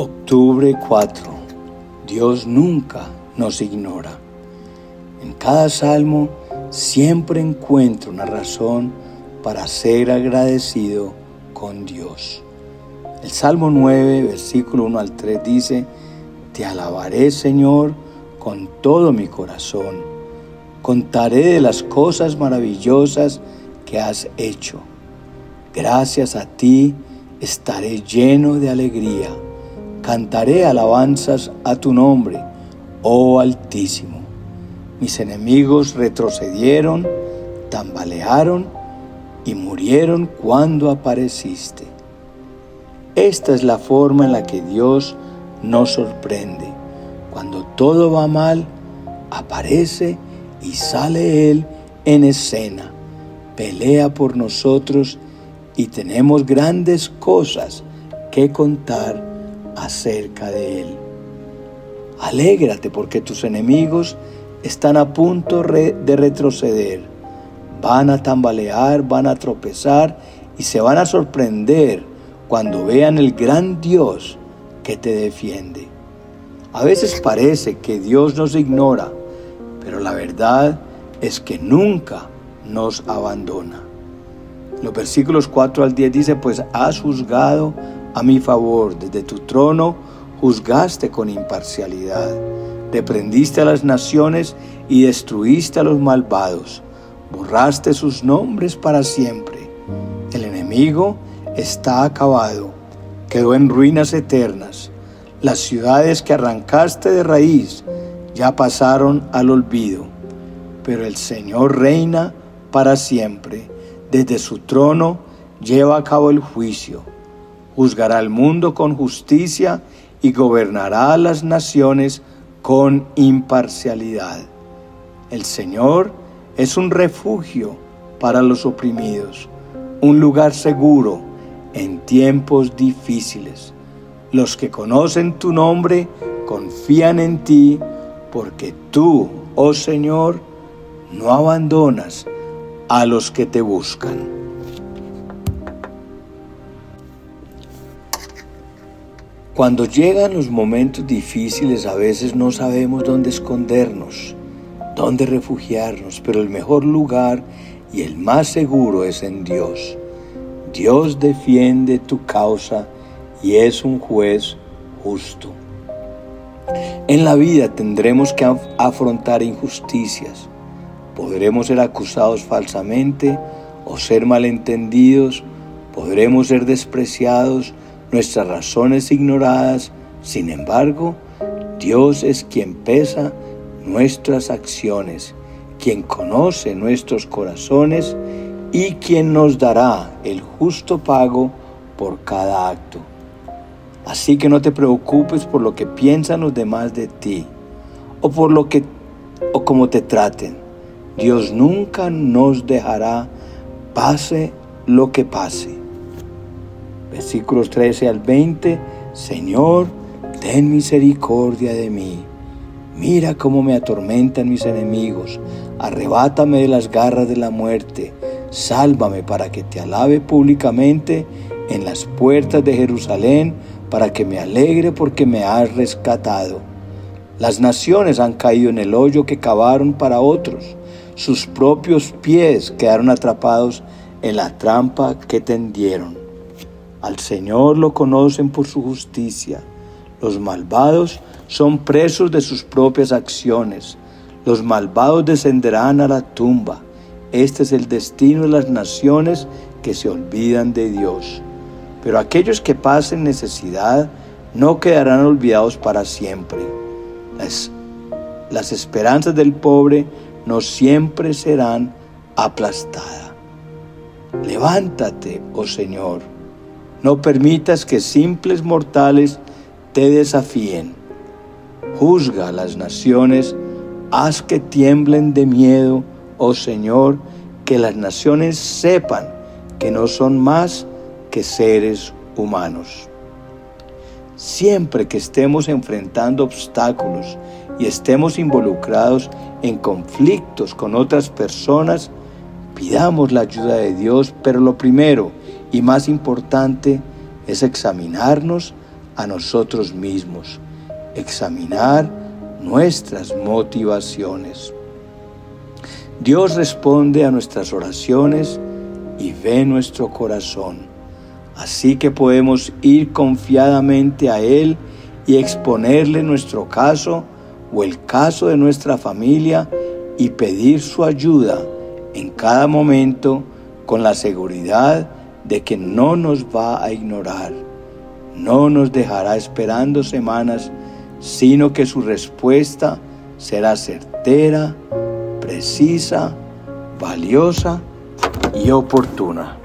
Octubre 4. Dios nunca nos ignora. En cada salmo siempre encuentro una razón para ser agradecido con Dios. El Salmo 9, versículo 1 al 3 dice, Te alabaré Señor con todo mi corazón, contaré de las cosas maravillosas que has hecho. Gracias a ti estaré lleno de alegría cantaré alabanzas a tu nombre, oh Altísimo. Mis enemigos retrocedieron, tambalearon y murieron cuando apareciste. Esta es la forma en la que Dios nos sorprende. Cuando todo va mal, aparece y sale Él en escena, pelea por nosotros y tenemos grandes cosas que contar acerca de Él. Alégrate porque tus enemigos están a punto de retroceder. Van a tambalear, van a tropezar y se van a sorprender cuando vean el gran Dios que te defiende. A veces parece que Dios nos ignora, pero la verdad es que nunca nos abandona. Los versículos 4 al 10 dice, pues has juzgado a mi favor. Desde tu trono juzgaste con imparcialidad. Reprendiste a las naciones y destruiste a los malvados. Borraste sus nombres para siempre. El enemigo está acabado. Quedó en ruinas eternas. Las ciudades que arrancaste de raíz ya pasaron al olvido. Pero el Señor reina para siempre. Desde su trono lleva a cabo el juicio juzgará al mundo con justicia y gobernará a las naciones con imparcialidad. El Señor es un refugio para los oprimidos, un lugar seguro en tiempos difíciles. Los que conocen tu nombre confían en ti porque tú, oh Señor, no abandonas a los que te buscan. Cuando llegan los momentos difíciles a veces no sabemos dónde escondernos, dónde refugiarnos, pero el mejor lugar y el más seguro es en Dios. Dios defiende tu causa y es un juez justo. En la vida tendremos que afrontar injusticias. Podremos ser acusados falsamente o ser malentendidos. Podremos ser despreciados nuestras razones ignoradas. Sin embargo, Dios es quien pesa nuestras acciones, quien conoce nuestros corazones y quien nos dará el justo pago por cada acto. Así que no te preocupes por lo que piensan los demás de ti o por lo que o cómo te traten. Dios nunca nos dejará pase lo que pase versículos 13 al 20, Señor, ten misericordia de mí. Mira cómo me atormentan mis enemigos, arrebátame de las garras de la muerte, sálvame para que te alabe públicamente en las puertas de Jerusalén, para que me alegre porque me has rescatado. Las naciones han caído en el hoyo que cavaron para otros, sus propios pies quedaron atrapados en la trampa que tendieron. Al Señor lo conocen por su justicia. Los malvados son presos de sus propias acciones. Los malvados descenderán a la tumba. Este es el destino de las naciones que se olvidan de Dios. Pero aquellos que pasen necesidad no quedarán olvidados para siempre. Las, las esperanzas del pobre no siempre serán aplastadas. Levántate, oh Señor no permitas que simples mortales te desafíen. Juzga a las naciones, haz que tiemblen de miedo, oh Señor, que las naciones sepan que no son más que seres humanos. Siempre que estemos enfrentando obstáculos y estemos involucrados en conflictos con otras personas, pidamos la ayuda de Dios, pero lo primero y más importante es examinarnos a nosotros mismos, examinar nuestras motivaciones. Dios responde a nuestras oraciones y ve nuestro corazón. Así que podemos ir confiadamente a Él y exponerle nuestro caso o el caso de nuestra familia y pedir su ayuda en cada momento con la seguridad de que no nos va a ignorar, no nos dejará esperando semanas, sino que su respuesta será certera, precisa, valiosa y oportuna.